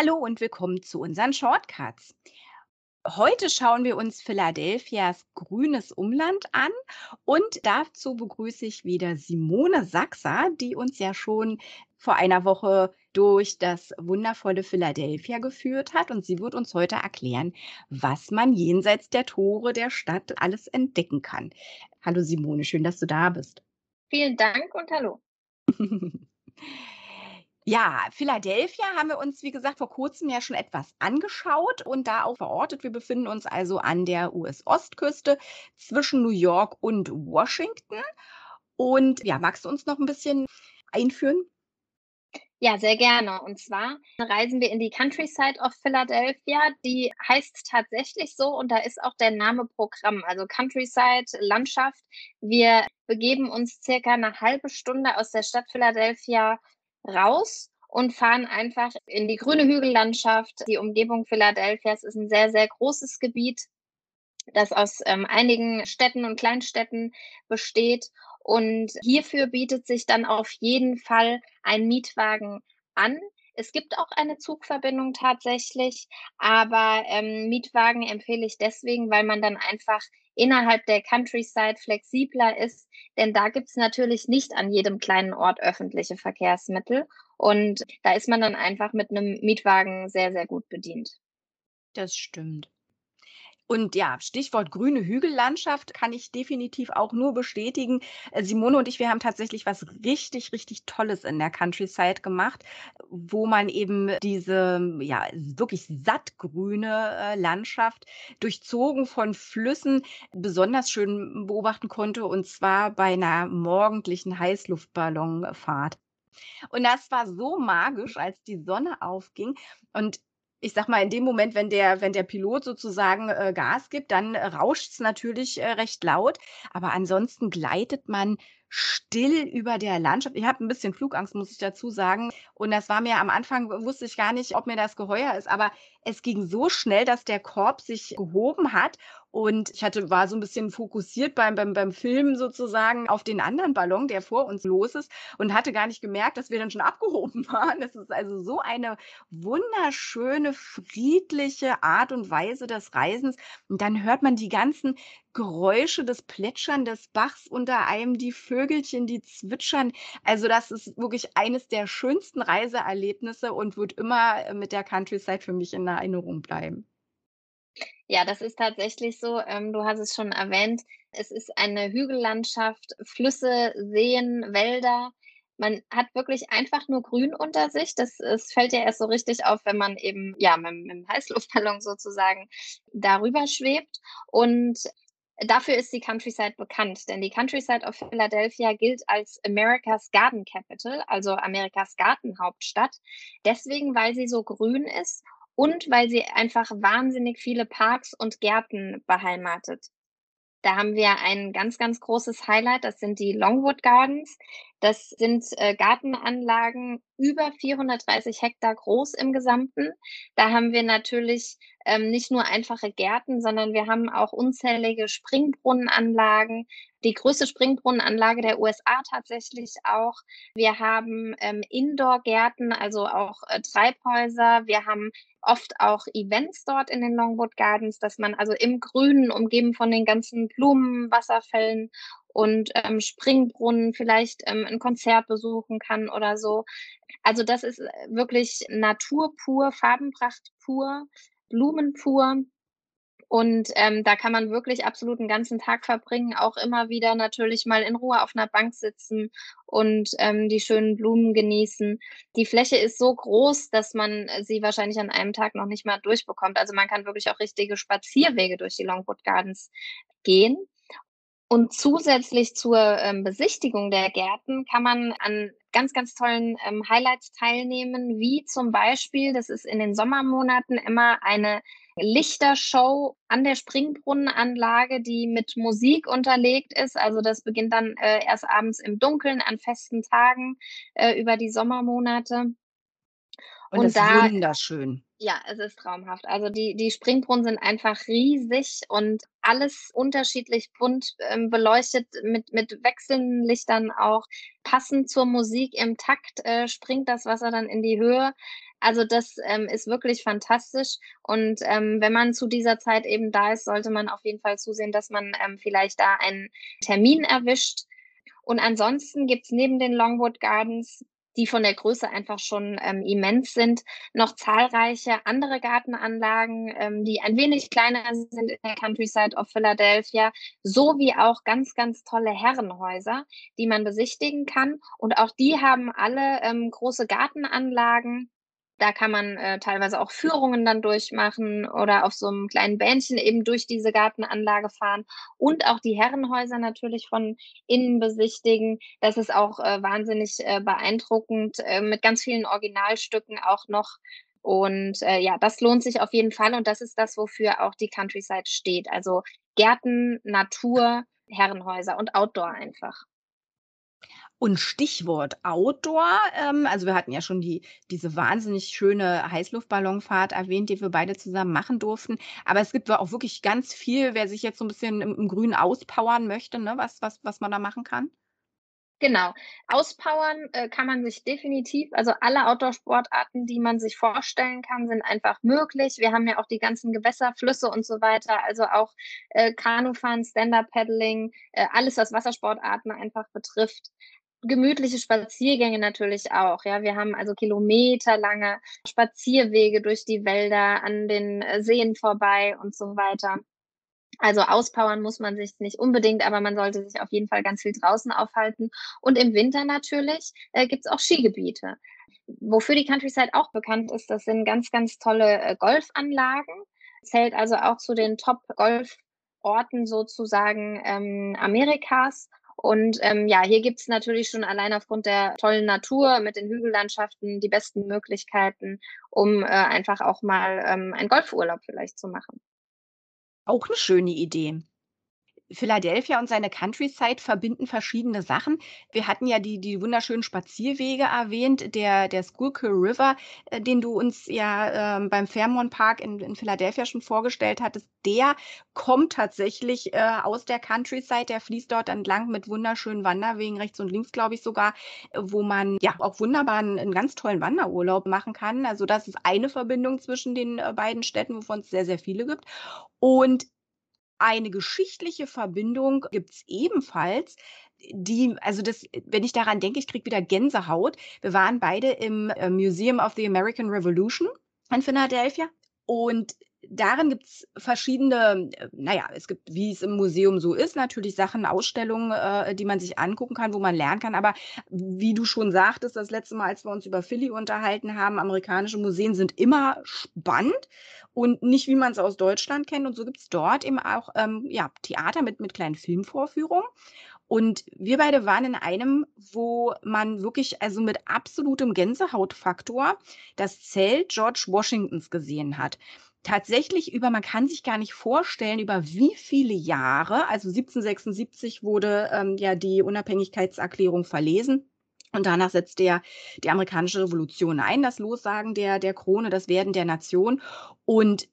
Hallo und willkommen zu unseren Shortcuts. Heute schauen wir uns Philadelphias grünes Umland an und dazu begrüße ich wieder Simone Sachser, die uns ja schon vor einer Woche durch das wundervolle Philadelphia geführt hat und sie wird uns heute erklären, was man jenseits der Tore der Stadt alles entdecken kann. Hallo Simone, schön, dass du da bist. Vielen Dank und hallo. Ja, Philadelphia haben wir uns, wie gesagt, vor kurzem ja schon etwas angeschaut und da auch verortet. Wir befinden uns also an der US-Ostküste zwischen New York und Washington. Und ja, magst du uns noch ein bisschen einführen? Ja, sehr gerne. Und zwar reisen wir in die Countryside of Philadelphia. Die heißt tatsächlich so und da ist auch der Name Programm, also Countryside, Landschaft. Wir begeben uns circa eine halbe Stunde aus der Stadt Philadelphia raus und fahren einfach in die grüne Hügellandschaft. Die Umgebung Philadelphias ist ein sehr, sehr großes Gebiet, das aus ähm, einigen Städten und Kleinstädten besteht. Und hierfür bietet sich dann auf jeden Fall ein Mietwagen an. Es gibt auch eine Zugverbindung tatsächlich, aber ähm, Mietwagen empfehle ich deswegen, weil man dann einfach innerhalb der Countryside flexibler ist, denn da gibt es natürlich nicht an jedem kleinen Ort öffentliche Verkehrsmittel und da ist man dann einfach mit einem Mietwagen sehr, sehr gut bedient. Das stimmt. Und ja, Stichwort grüne Hügellandschaft kann ich definitiv auch nur bestätigen. Äh, Simone und ich, wir haben tatsächlich was richtig, richtig Tolles in der Countryside gemacht, wo man eben diese, ja, wirklich sattgrüne äh, Landschaft durchzogen von Flüssen besonders schön beobachten konnte und zwar bei einer morgendlichen Heißluftballonfahrt. Und das war so magisch, als die Sonne aufging. Und ich sag mal, in dem Moment, wenn der, wenn der Pilot sozusagen äh, Gas gibt, dann äh, rauscht es natürlich äh, recht laut. Aber ansonsten gleitet man still über der Landschaft. Ich habe ein bisschen Flugangst, muss ich dazu sagen. Und das war mir am Anfang, wusste ich gar nicht, ob mir das geheuer ist. Aber es ging so schnell, dass der Korb sich gehoben hat und ich hatte, war so ein bisschen fokussiert beim, beim, beim Filmen sozusagen auf den anderen Ballon, der vor uns los ist und hatte gar nicht gemerkt, dass wir dann schon abgehoben waren. Das ist also so eine wunderschöne, friedliche Art und Weise des Reisens. Und dann hört man die ganzen Geräusche, des Plätschern des Bachs unter einem, die Vögelchen, die zwitschern. Also das ist wirklich eines der schönsten Reiseerlebnisse und wird immer äh, mit der Countryside für mich in Erinnerung bleiben. Ja, das ist tatsächlich so. Ähm, du hast es schon erwähnt. Es ist eine Hügellandschaft, Flüsse, Seen, Wälder. Man hat wirklich einfach nur Grün unter sich. Das, das fällt ja erst so richtig auf, wenn man eben ja mit, mit dem Heißluftballon sozusagen darüber schwebt. Und dafür ist die Countryside bekannt, denn die Countryside of Philadelphia gilt als America's Garden Capital, also Amerikas Gartenhauptstadt. Deswegen, weil sie so grün ist und weil sie einfach wahnsinnig viele Parks und Gärten beheimatet. Da haben wir ein ganz, ganz großes Highlight. Das sind die Longwood Gardens. Das sind äh, Gartenanlagen über 430 Hektar groß im Gesamten. Da haben wir natürlich ähm, nicht nur einfache Gärten, sondern wir haben auch unzählige Springbrunnenanlagen. Die größte Springbrunnenanlage der USA tatsächlich auch. Wir haben ähm, Indoor-Gärten, also auch äh, Treibhäuser. Wir haben oft auch Events dort in den Longwood Gardens, dass man also im Grünen, umgeben von den ganzen Blumen, Wasserfällen und ähm, Springbrunnen vielleicht ähm, ein Konzert besuchen kann oder so. Also das ist äh, wirklich Natur pur, Farbenpracht pur, Blumen pur. Und ähm, da kann man wirklich absolut einen ganzen Tag verbringen, auch immer wieder natürlich mal in Ruhe auf einer Bank sitzen und ähm, die schönen Blumen genießen. Die Fläche ist so groß, dass man sie wahrscheinlich an einem Tag noch nicht mal durchbekommt. Also man kann wirklich auch richtige Spazierwege durch die Longwood Gardens gehen. Und zusätzlich zur ähm, Besichtigung der Gärten kann man an ganz, ganz tollen ähm, Highlights teilnehmen, wie zum Beispiel, das ist in den Sommermonaten immer eine Lichtershow an der Springbrunnenanlage, die mit Musik unterlegt ist. Also das beginnt dann äh, erst abends im Dunkeln an festen Tagen äh, über die Sommermonate. Und, Und das da, ist wunderschön. Ja, es ist traumhaft. Also die die Springbrunnen sind einfach riesig und alles unterschiedlich bunt, ähm, beleuchtet mit mit wechselnden Lichtern auch. Passend zur Musik im Takt, äh, springt das Wasser dann in die Höhe. Also das, ähm, ist wirklich fantastisch und, ähm, wenn man zu dieser Zeit eben da ist, sollte man auf jeden Fall zusehen, dass man, ähm, vielleicht da einen Termin erwischt. Und ansonsten gibt's neben den Longwood Gardens die von der Größe einfach schon ähm, immens sind. Noch zahlreiche andere Gartenanlagen, ähm, die ein wenig kleiner sind in der Countryside of Philadelphia, sowie auch ganz, ganz tolle Herrenhäuser, die man besichtigen kann. Und auch die haben alle ähm, große Gartenanlagen da kann man äh, teilweise auch Führungen dann durchmachen oder auf so einem kleinen Bähnchen eben durch diese Gartenanlage fahren und auch die Herrenhäuser natürlich von innen besichtigen. Das ist auch äh, wahnsinnig äh, beeindruckend äh, mit ganz vielen Originalstücken auch noch. Und äh, ja, das lohnt sich auf jeden Fall und das ist das, wofür auch die Countryside steht. Also Gärten, Natur, Herrenhäuser und Outdoor einfach. Und Stichwort Outdoor, ähm, also wir hatten ja schon die diese wahnsinnig schöne Heißluftballonfahrt erwähnt, die wir beide zusammen machen durften. Aber es gibt auch wirklich ganz viel, wer sich jetzt so ein bisschen im im Grünen auspowern möchte, ne, was was was man da machen kann? Genau. Auspowern, äh, kann man sich definitiv. Also alle Outdoor-Sportarten, die man sich vorstellen kann, sind einfach möglich. Wir haben ja auch die ganzen Gewässer, Flüsse und so weiter. Also auch äh, Kanufahren, Stand-Up-Paddling, äh, alles, was Wassersportarten einfach betrifft gemütliche Spaziergänge natürlich auch. Ja, wir haben also kilometerlange Spazierwege durch die Wälder, an den äh, Seen vorbei und so weiter. Also auspowern muss man sich nicht unbedingt, aber man sollte sich auf jeden Fall ganz viel draußen aufhalten. Und im Winter natürlich äh, gibt es auch Skigebiete. Wofür die Countryside auch bekannt ist, das sind ganz, ganz tolle äh, Golfanlagen. Zählt also auch zu den Top-Golforten sozusagen ähm, Amerikas. Und ähm, ja, hier gibt es natürlich schon allein aufgrund der tollen Natur mit den Hügellandschaften die besten Möglichkeiten, um äh, einfach auch mal ähm, einen Golfurlaub vielleicht zu machen. Auch eine schöne Idee. Philadelphia und seine Countryside verbinden verschiedene Sachen. Wir hatten ja die die wunderschönen Spazierwege erwähnt, der der Schuylkill River, äh, den du uns ja, ähm, beim Fairmont Park in in Philadelphia schon vorgestellt hattest, der kommt tatsächlich, äh, aus der Countryside. Der fließt dort entlang mit wunderschönen Wanderwegen rechts und links, glaube ich sogar, äh, wo man ja auch wunderbar 'n 'n ganz tollen Wanderurlaub machen kann. Also, das ist eine Verbindung zwischen den, äh, beiden Städten, wovon es sehr, sehr viele gibt. Und eine geschichtliche Verbindung gibt's ebenfalls, die also das wenn ich daran denke, ich kriege wieder Gänsehaut. Wir waren beide im, äh, Museum of the American Revolution in Philadelphia und darin gibt's verschiedene äh, na ja, es gibt, wie es im Museum so ist, natürlich Sachen, Ausstellungen, äh, die man sich angucken kann, wo man lernen kann. Aber wie du schon sagtest, das letzte Mal, als wir uns über Philly unterhalten haben, amerikanische Museen sind immer spannend und nicht, wie man es aus Deutschland kennt. Und so gibt's dort eben auch ähm, ja, Theater mit, mit kleinen Filmvorführungen. Und wir beide waren in einem, wo man wirklich also mit absolutem Gänsehautfaktor das Zelt George Washingtons gesehen hat tatsächlich über man kann sich gar nicht vorstellen, über wie viele Jahre, also 1776 wurde ähm, ja die Unabhängigkeitserklärung verlesen. Und danach setzte ja die amerikanische Revolution ein, das Lossagen der, der Krone, das Werden der Nation. Und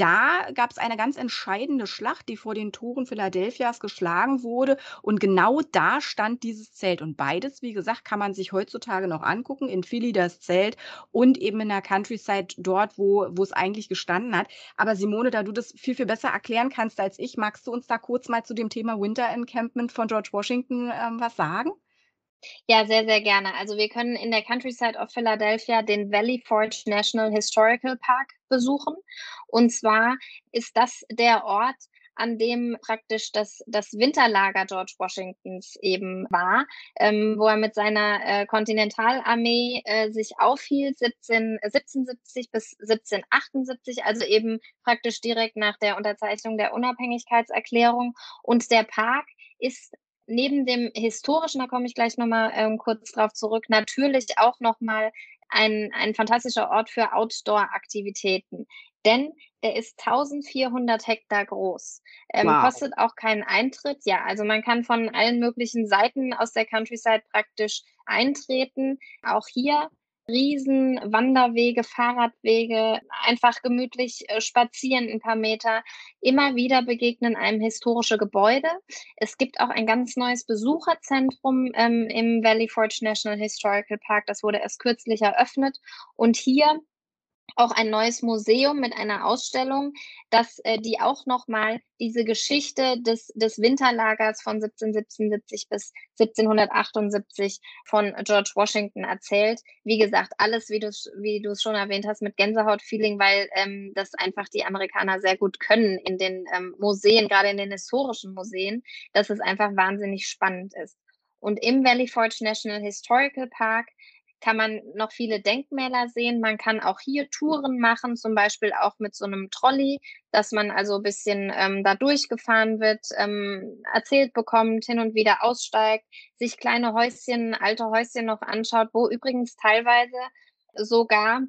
da gab es eine ganz entscheidende Schlacht, die vor den Toren Philadelphias geschlagen wurde. Und genau da stand dieses Zelt. Und beides, wie gesagt, kann man sich heutzutage noch angucken. In Philly das Zelt und eben in der Countryside dort, wo, wo es eigentlich gestanden hat. Aber Simone, da du das viel, viel besser erklären kannst als ich, magst du uns da kurz mal zu dem Thema Winter Encampment von George Washington ähm, was sagen? Ja, sehr, sehr gerne. Also wir können in der Countryside of Philadelphia den Valley Forge National Historical Park besuchen. Und zwar ist das der Ort, an dem praktisch das, das Winterlager George Washingtons eben war, ähm, wo er mit seiner äh, Kontinentalarmee äh, sich aufhielt, 17, 1770 bis 1778, also eben praktisch direkt nach der Unterzeichnung der Unabhängigkeitserklärung. Und der Park ist neben dem historischen, da komme ich gleich nochmal ähm, kurz drauf zurück, natürlich auch nochmal ein, ein fantastischer Ort für Outdoor-Aktivitäten. Denn der ist 1400 Hektar groß. Ähm, wow. Kostet auch keinen Eintritt. Ja, also man kann von allen möglichen Seiten aus der Countryside praktisch eintreten. Auch hier riesen Wanderwege, Fahrradwege, einfach gemütlich äh, spazieren ein paar Meter. Immer wieder begegnen einem historische Gebäude. Es gibt auch ein ganz neues Besucherzentrum ähm, im Valley Forge National Historical Park. Das wurde erst kürzlich eröffnet. Und hier auch ein neues Museum mit einer Ausstellung, dass äh, die auch nochmal diese Geschichte des, des Winterlagers von 1777 bis 1778 von George Washington erzählt. Wie gesagt, alles, wie du wie du es schon erwähnt hast, mit Gänsehaut-Feeling, weil ähm, das einfach die Amerikaner sehr gut können in den ähm, Museen, gerade in den historischen Museen, dass es einfach wahnsinnig spannend ist. Und im Valley Forge National Historical Park kann man noch viele Denkmäler sehen. Man kann auch hier Touren machen, zum Beispiel auch mit so einem Trolley, dass man also ein bisschen ähm, da durchgefahren wird, ähm, erzählt bekommt, hin und wieder aussteigt, sich kleine Häuschen, alte Häuschen noch anschaut, wo übrigens teilweise sogar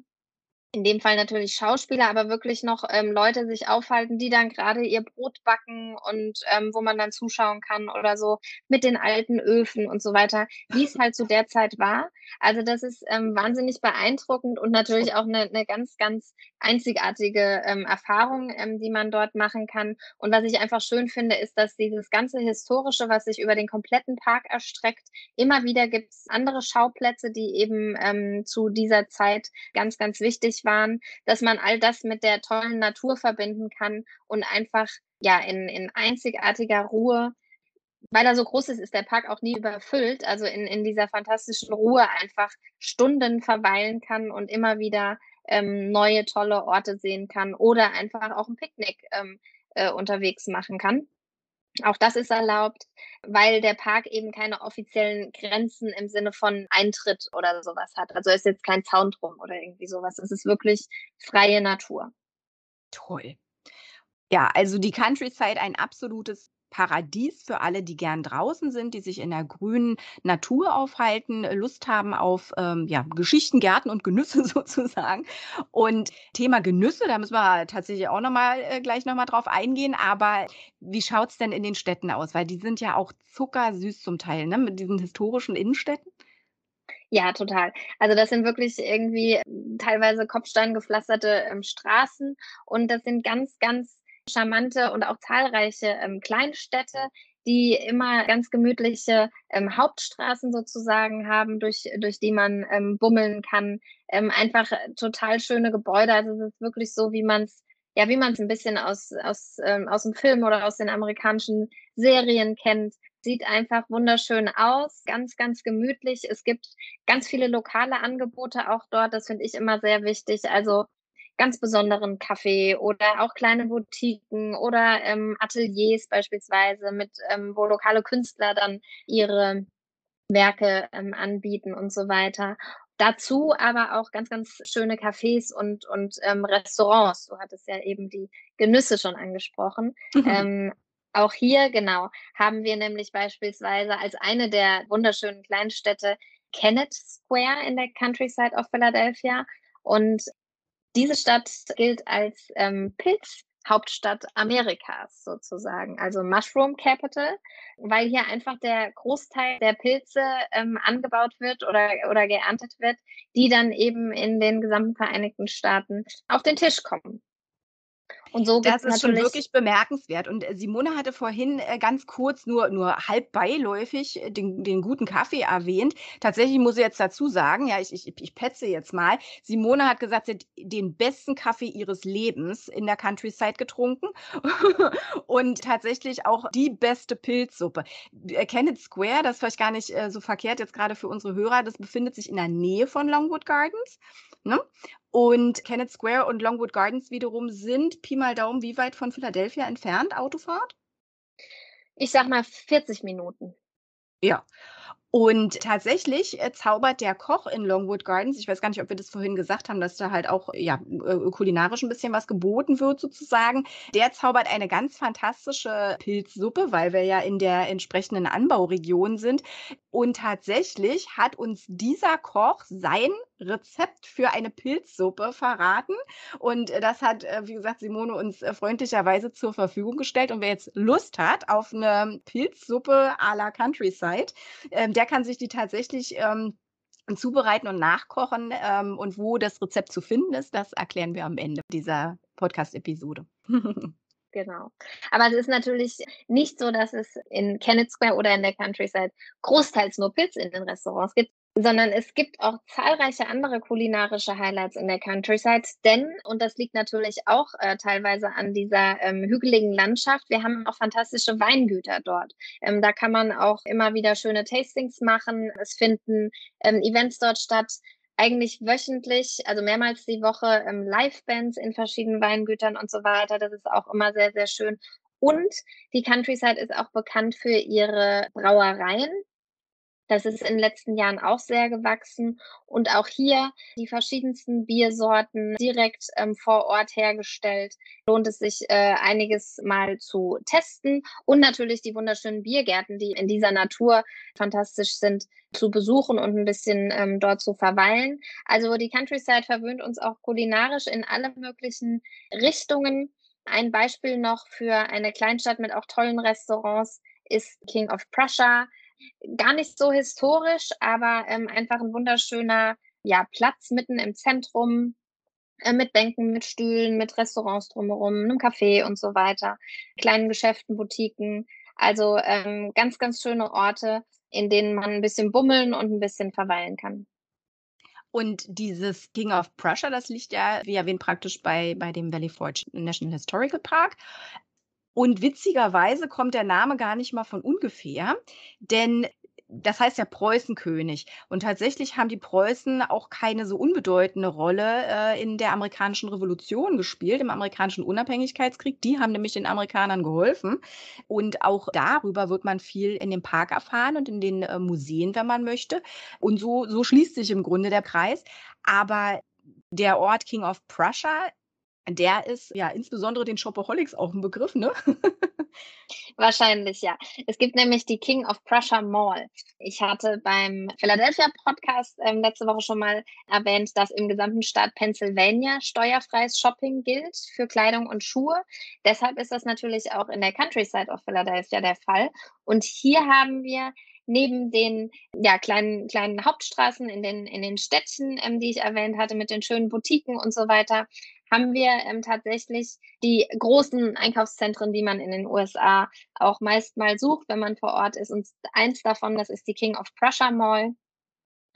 in dem Fall natürlich Schauspieler, aber wirklich noch ähm, Leute sich aufhalten, die dann gerade ihr Brot backen und ähm, wo man dann zuschauen kann oder so mit den alten Öfen und so weiter, wie es halt zu der Zeit war. Also das ist ähm, wahnsinnig beeindruckend und natürlich auch eine, eine ganz, ganz einzigartige ähm, Erfahrung, ähm, die man dort machen kann. Und was ich einfach schön finde, ist, dass dieses ganze Historische, was sich über den kompletten Park erstreckt, immer wieder gibt es andere Schauplätze, die eben ähm, zu dieser Zeit ganz, ganz waren, dass man all das mit der tollen Natur verbinden kann und einfach ja in, in einzigartiger Ruhe weil er so groß ist, ist der Park auch nie überfüllt. Also in, in dieser fantastischen Ruhe einfach Stunden verweilen kann und immer wieder ähm, neue tolle Orte sehen kann oder einfach auch ein Picknick ähm, äh, unterwegs machen kann. Auch das ist erlaubt, weil der Park eben keine offiziellen Grenzen im Sinne von Eintritt oder sowas hat. Also ist jetzt kein Zaun drum oder irgendwie sowas. Es ist wirklich freie Natur. Toll. Ja, also die Countryside ein absolutes Paradies für alle, die gern draußen sind, die sich in der grünen Natur aufhalten, Lust haben auf ähm, ja, Geschichten, Gärten und Genüsse sozusagen. Und Thema Genüsse, da müssen wir tatsächlich auch noch mal, äh, gleich nochmal drauf eingehen. Aber wie schaut es denn in den Städten aus? Weil die sind ja auch zuckersüß zum Teil, ne? mit diesen historischen Innenstädten. Ja, total. Also das sind wirklich irgendwie teilweise kopfsteingepflasterte ähm, Straßen und das sind ganz, ganz charmante und auch zahlreiche ähm, Kleinstädte, die immer ganz gemütliche ähm, Hauptstraßen sozusagen haben, durch, durch die man ähm, bummeln kann. Ähm, einfach total schöne Gebäude. Also es ist wirklich so, wie man es ja, wie man es ein bisschen aus, aus, ähm, aus dem Film oder aus den amerikanischen Serien kennt. Sieht einfach wunderschön aus, ganz, ganz gemütlich. Es gibt ganz viele lokale Angebote auch dort. Das finde ich immer sehr wichtig. Also ganz besonderen Kaffee oder auch kleine Boutiquen oder ähm, Ateliers beispielsweise, mit ähm, wo lokale Künstler dann ihre Werke ähm, anbieten und so weiter. Dazu aber auch ganz, ganz schöne Cafés und, und ähm, Restaurants. Du hattest ja eben die Genüsse schon angesprochen. Mhm. Ähm, auch hier, genau, haben wir nämlich beispielsweise als eine der wunderschönen Kleinstädte Kennett Square in der Countryside of Philadelphia. Und diese Stadt gilt als ähm, Pilzhauptstadt Amerikas sozusagen, also Mushroom Capital, weil hier einfach der Großteil der Pilze ähm, angebaut wird oder, oder geerntet wird, die dann eben in den gesamten Vereinigten Staaten auf den Tisch kommen. Und so Das ist schon wirklich bemerkenswert. Und äh, Simone hatte vorhin äh, ganz kurz, nur, nur halb beiläufig, äh, den, den guten Kaffee erwähnt. Tatsächlich muss ich jetzt dazu sagen, ja, ich, ich, ich petze jetzt mal. Simone hat gesagt, sie hat den besten Kaffee ihres Lebens in der Countryside getrunken und tatsächlich auch die beste Pilzsuppe. Kenneth Square, das ist vielleicht gar nicht so verkehrt jetzt gerade für unsere Hörer, das befindet sich in der Nähe von Longwood Gardens. Ne? Und Kennett Square und Longwood Gardens wiederum sind Pi mal Daumen wie weit von Philadelphia entfernt, Autofahrt? Ich sag mal 40 Minuten. Ja. Und tatsächlich äh, zaubert der Koch in Longwood Gardens, ich weiß gar nicht, ob wir das vorhin gesagt haben, dass da halt auch ja, äh, kulinarisch ein bisschen was geboten wird sozusagen. Der zaubert eine ganz fantastische Pilzsuppe, weil wir ja in der entsprechenden Anbauregion sind. Und tatsächlich hat uns dieser Koch sein Rezept für eine Pilzsuppe verraten. Und äh, das hat, wie gesagt, Simone uns freundlicherweise zur Verfügung gestellt. Und wer jetzt Lust hat auf eine Pilzsuppe à la Countryside, ähm, der kann sich die tatsächlich ähm, zubereiten und nachkochen. Ähm, und wo das Rezept zu finden ist, das erklären wir am Ende dieser Podcast-Episode. Genau. Aber es ist natürlich nicht so, dass es in Kennett Square oder in der Countryside großteils nur Pilz in den Restaurants gibt, sondern es gibt auch zahlreiche andere kulinarische Highlights in der Countryside, denn, und das liegt natürlich auch äh, teilweise an dieser ähm, hügeligen Landschaft, wir haben auch fantastische Weingüter dort. Ähm, da kann man auch immer wieder schöne Tastings machen. Es finden ähm, Events dort statt eigentlich wöchentlich, also mehrmals die Woche ähm, Live-Bands in verschiedenen Weingütern und so weiter. Das ist auch immer sehr, sehr schön. Und die Countryside ist auch bekannt für ihre Brauereien. Das ist in den letzten Jahren auch sehr gewachsen und auch hier die verschiedensten Biersorten direkt ähm, vor Ort hergestellt. Lohnt es sich äh, einiges mal zu testen und natürlich die wunderschönen Biergärten, die in dieser Natur fantastisch sind, zu besuchen und ein bisschen ähm, dort zu verweilen. Also die Countryside verwöhnt uns auch kulinarisch in alle möglichen Richtungen. Ein Beispiel noch für eine Kleinstadt mit auch tollen Restaurants ist King of Prussia gar nicht so historisch, aber ähm, einfach ein wunderschöner ja, Platz mitten im Zentrum äh, mit Bänken, mit Stühlen, mit Restaurants drumherum, einem Café und so weiter, kleinen Geschäften, Boutiquen. Also ähm, ganz, ganz schöne Orte, in denen man ein bisschen bummeln und ein bisschen verweilen kann. Und dieses King of Prussia, das liegt ja, wie erwähnt, praktisch bei, bei dem Valley Forge National Historical Park. Und witzigerweise kommt der Name gar nicht mal von ungefähr, denn das heißt ja Preußenkönig. Und tatsächlich haben die Preußen auch keine so unbedeutende Rolle äh, in der amerikanischen Revolution gespielt, im amerikanischen Unabhängigkeitskrieg. Die haben nämlich den Amerikanern geholfen. Und auch darüber wird man viel in dem Park erfahren und in den äh, Museen, wenn man möchte. Und so, so schließt sich im Grunde der Kreis. Aber der Ort King of Prussia der ist ja insbesondere den Shopaholics auch ein Begriff, ne? Wahrscheinlich, ja. Es gibt nämlich die King of Prussia Mall. Ich hatte beim Philadelphia Podcast ähm, letzte Woche schon mal erwähnt, dass im gesamten Staat Pennsylvania steuerfreies Shopping gilt für Kleidung und Schuhe. Deshalb ist das natürlich auch in der Countryside of Philadelphia der Fall. Und hier haben wir neben den ja, kleinen, kleinen Hauptstraßen in den, in den Städten, ähm, die ich erwähnt hatte, mit den schönen Boutiquen und so weiter, haben wir ähm, tatsächlich die großen Einkaufszentren, die man in den USA auch meist mal sucht, wenn man vor Ort ist. Und eins davon, das ist die King of Prussia Mall.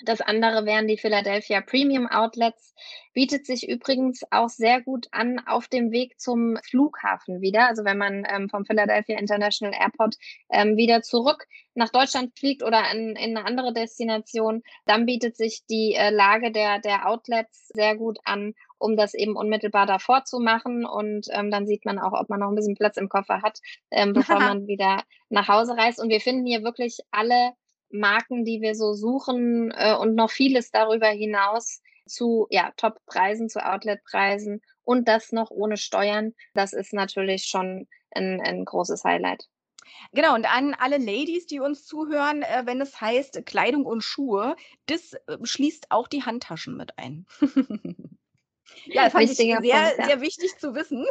Das andere wären die Philadelphia Premium Outlets. Bietet sich übrigens auch sehr gut an auf dem Weg zum Flughafen wieder. Also wenn man ähm, vom Philadelphia International Airport ähm, wieder zurück nach Deutschland fliegt oder in, in eine andere Destination, dann bietet sich die äh, Lage der, der Outlets sehr gut an, um das eben unmittelbar davor zu machen. Und ähm, dann sieht man auch, ob man noch ein bisschen Platz im Koffer hat, ähm, bevor man wieder nach Hause reist. Und wir finden hier wirklich alle Marken, die wir so suchen äh, und noch vieles darüber hinaus zu ja, Top-Preisen, zu Outlet-Preisen und das noch ohne Steuern. Das ist natürlich schon ein, ein großes Highlight. Genau, und an alle Ladies, die uns zuhören, äh, wenn es heißt Kleidung und Schuhe, das äh, schließt auch die Handtaschen mit ein. ja, das fand ich sehr, Punkt, ja. sehr wichtig zu wissen.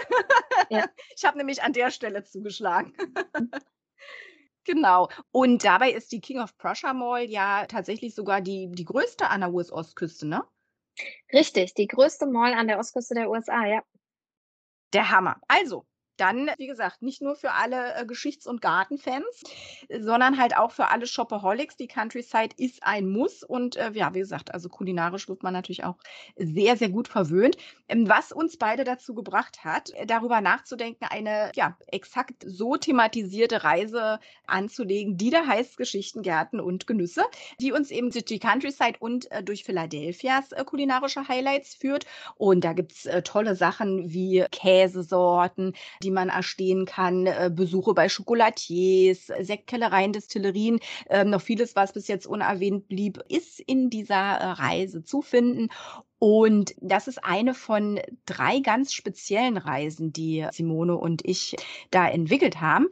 Ja. Ich habe nämlich an der Stelle zugeschlagen. Genau. Und dabei ist die King of Prussia Mall ja tatsächlich sogar die, die größte an der US-Ostküste, ne? Richtig, die größte Mall an der Ostküste der USA, ja. Der Hammer. Also, dann, wie gesagt, nicht nur für alle äh, Geschichts- und Gartenfans, sondern halt auch für alle Shopaholics. Die Countryside ist ein Muss und äh, ja, wie gesagt, also kulinarisch wird man natürlich auch sehr, sehr gut verwöhnt. Ähm, was uns beide dazu gebracht hat, äh, darüber nachzudenken, eine ja exakt so thematisierte Reise anzulegen, die da heißt Geschichten, Gärten und Genüsse, die uns eben durch die Countryside und äh, durch Philadelphias äh, kulinarische Highlights führt. Und da gibt es äh, tolle Sachen wie Käsesorten, die man erstehen kann, äh, Besuche bei Chocolatiers, Sektkellereien, Destillerien, äh, noch vieles, was bis jetzt unerwähnt blieb, ist in dieser äh, Reise zu finden. Und das ist eine von drei ganz speziellen Reisen, die Simone und ich da entwickelt haben.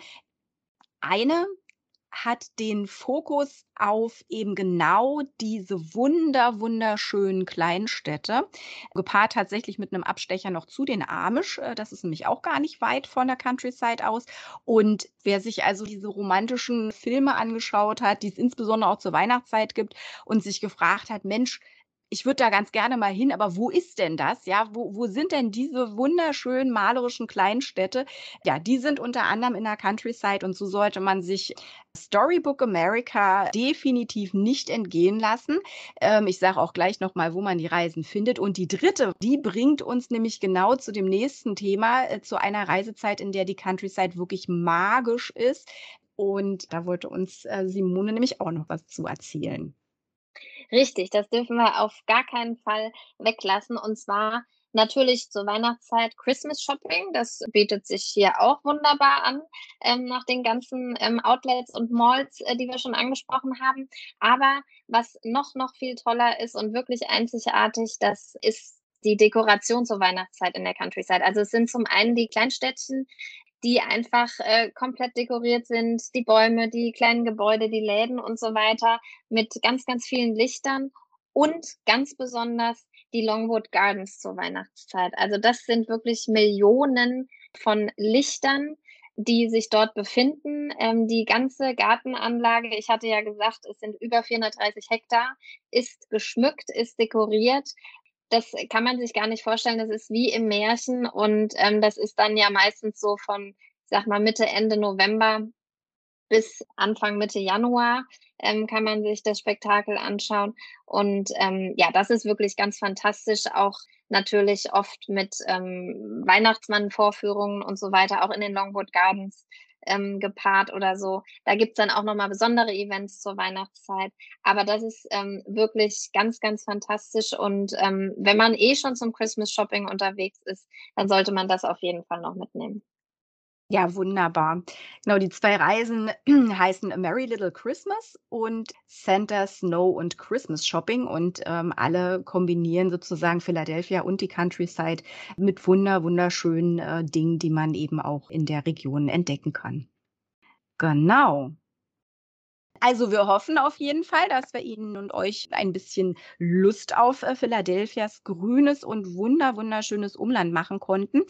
Eine hat den Fokus auf eben genau diese wunder wunderschönen Kleinstädte, gepaart tatsächlich mit einem Abstecher noch zu den Amish. Äh, das ist nämlich auch gar nicht weit von der Countryside aus. Und wer sich also diese romantischen Filme angeschaut hat, die es insbesondere auch zur Weihnachtszeit gibt und sich gefragt hat, Mensch, ich würde da ganz gerne mal hin, aber wo ist denn das? Ja, wo, wo sind denn diese wunderschönen malerischen Kleinstädte? Ja, die sind unter anderem in der Countryside und so sollte man sich Storybook America definitiv nicht entgehen lassen. Ähm, ich sage auch gleich nochmal, wo man die Reisen findet. Und die dritte, die bringt uns nämlich genau zu dem nächsten Thema, äh, zu einer Reisezeit, in der die Countryside wirklich magisch ist. Und da wollte uns äh, Simone nämlich auch noch was zu erzählen. Richtig, das dürfen wir auf gar keinen Fall weglassen. Und zwar natürlich zur Weihnachtszeit Christmas Shopping. Das bietet sich hier auch wunderbar an, ähm, nach den ganzen ähm, Outlets und Malls, äh, die wir schon angesprochen haben. Aber was noch, noch viel toller ist und wirklich einzigartig, das ist die Dekoration zur Weihnachtszeit in der Countryside. Also es sind zum einen die Kleinstädtchen, die einfach äh, komplett dekoriert sind, die Bäume, die kleinen Gebäude, die Läden und so weiter mit ganz, ganz vielen Lichtern und ganz besonders die Longwood Gardens zur Weihnachtszeit. Also das sind wirklich Millionen von Lichtern, die sich dort befinden. Ähm, die ganze Gartenanlage, ich hatte ja gesagt, es sind über 430 Hektar, ist geschmückt, ist dekoriert das kann man sich gar nicht vorstellen. Das ist wie im Märchen und ähm, das ist dann ja meistens so von, sag mal, Mitte, Ende November bis Anfang, Mitte Januar ähm, kann man sich das Spektakel anschauen. Und ähm, ja, das ist wirklich ganz fantastisch. Auch natürlich oft mit ähm, Weihnachtsmann-Vorführungen und so weiter, auch in den Longwood Gardens ähm, gepaart oder so. Da gibt's dann auch nochmal besondere Events zur Weihnachtszeit. Aber das ist ähm, wirklich ganz, ganz fantastisch. Und ähm, wenn man eh schon zum Christmas Shopping unterwegs ist, dann sollte man das auf jeden Fall noch mitnehmen. Ja, wunderbar. Genau, die zwei Reisen heißen A Merry Little Christmas und Santa Snow und Christmas Shopping und ähm, alle kombinieren sozusagen Philadelphia und die Countryside mit wunder wunderschönen äh, Dingen, die man eben auch in der Region entdecken kann. Genau. Also wir hoffen auf jeden Fall, dass wir Ihnen und euch ein bisschen Lust auf äh, Philadelphias grünes und wunder wunderschönes Umland machen konnten.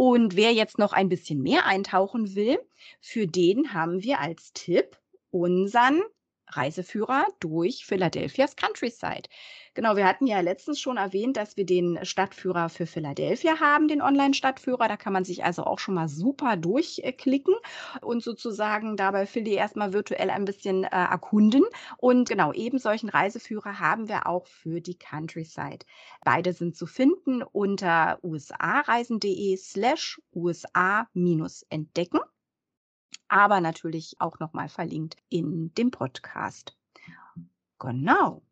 Und wer jetzt noch ein bisschen mehr eintauchen will, für den haben wir als Tipp unseren Reiseführer durch Philadelphias Countryside. Genau, wir hatten ja letztens schon erwähnt, dass wir den Stadtführer für Philadelphia haben, den Online-Stadtführer. Da kann man sich also auch schon mal super durchklicken und sozusagen dabei Philly erstmal virtuell ein bisschen äh, erkunden. Und genau, eben solchen Reiseführer haben wir auch für die Countryside. Beide sind zu finden unter usareisen.de slash usa-entdecken aber natürlich auch nochmal verlinkt in dem Podcast. Genau.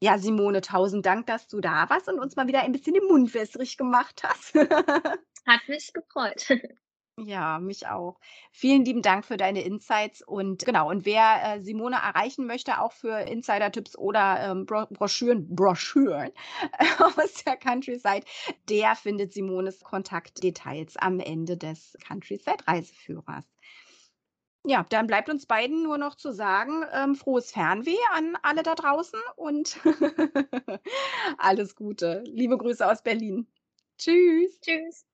Ja, Simone, tausend Dank, dass du da warst und uns mal wieder ein bisschen den Mund wässrig gemacht hast. Hat mich gefreut. Ja, mich auch. Vielen lieben Dank für deine Insights und genau, und wer äh, Simone erreichen möchte, auch für Insider-Tipps oder ähm, Bro Broschüren, Broschüren aus der Countryside, der findet Simones Kontaktdetails am Ende des Countryside-Reiseführers. Ja, dann bleibt uns beiden nur noch zu sagen, ähm, frohes Fernweh an alle da draußen und alles Gute. Liebe Grüße aus Berlin. Tschüss. Tschüss.